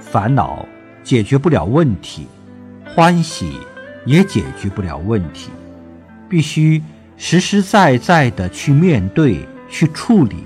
烦恼解决不了问题欢喜也解决不了问题必须实实在在的去面对去处理。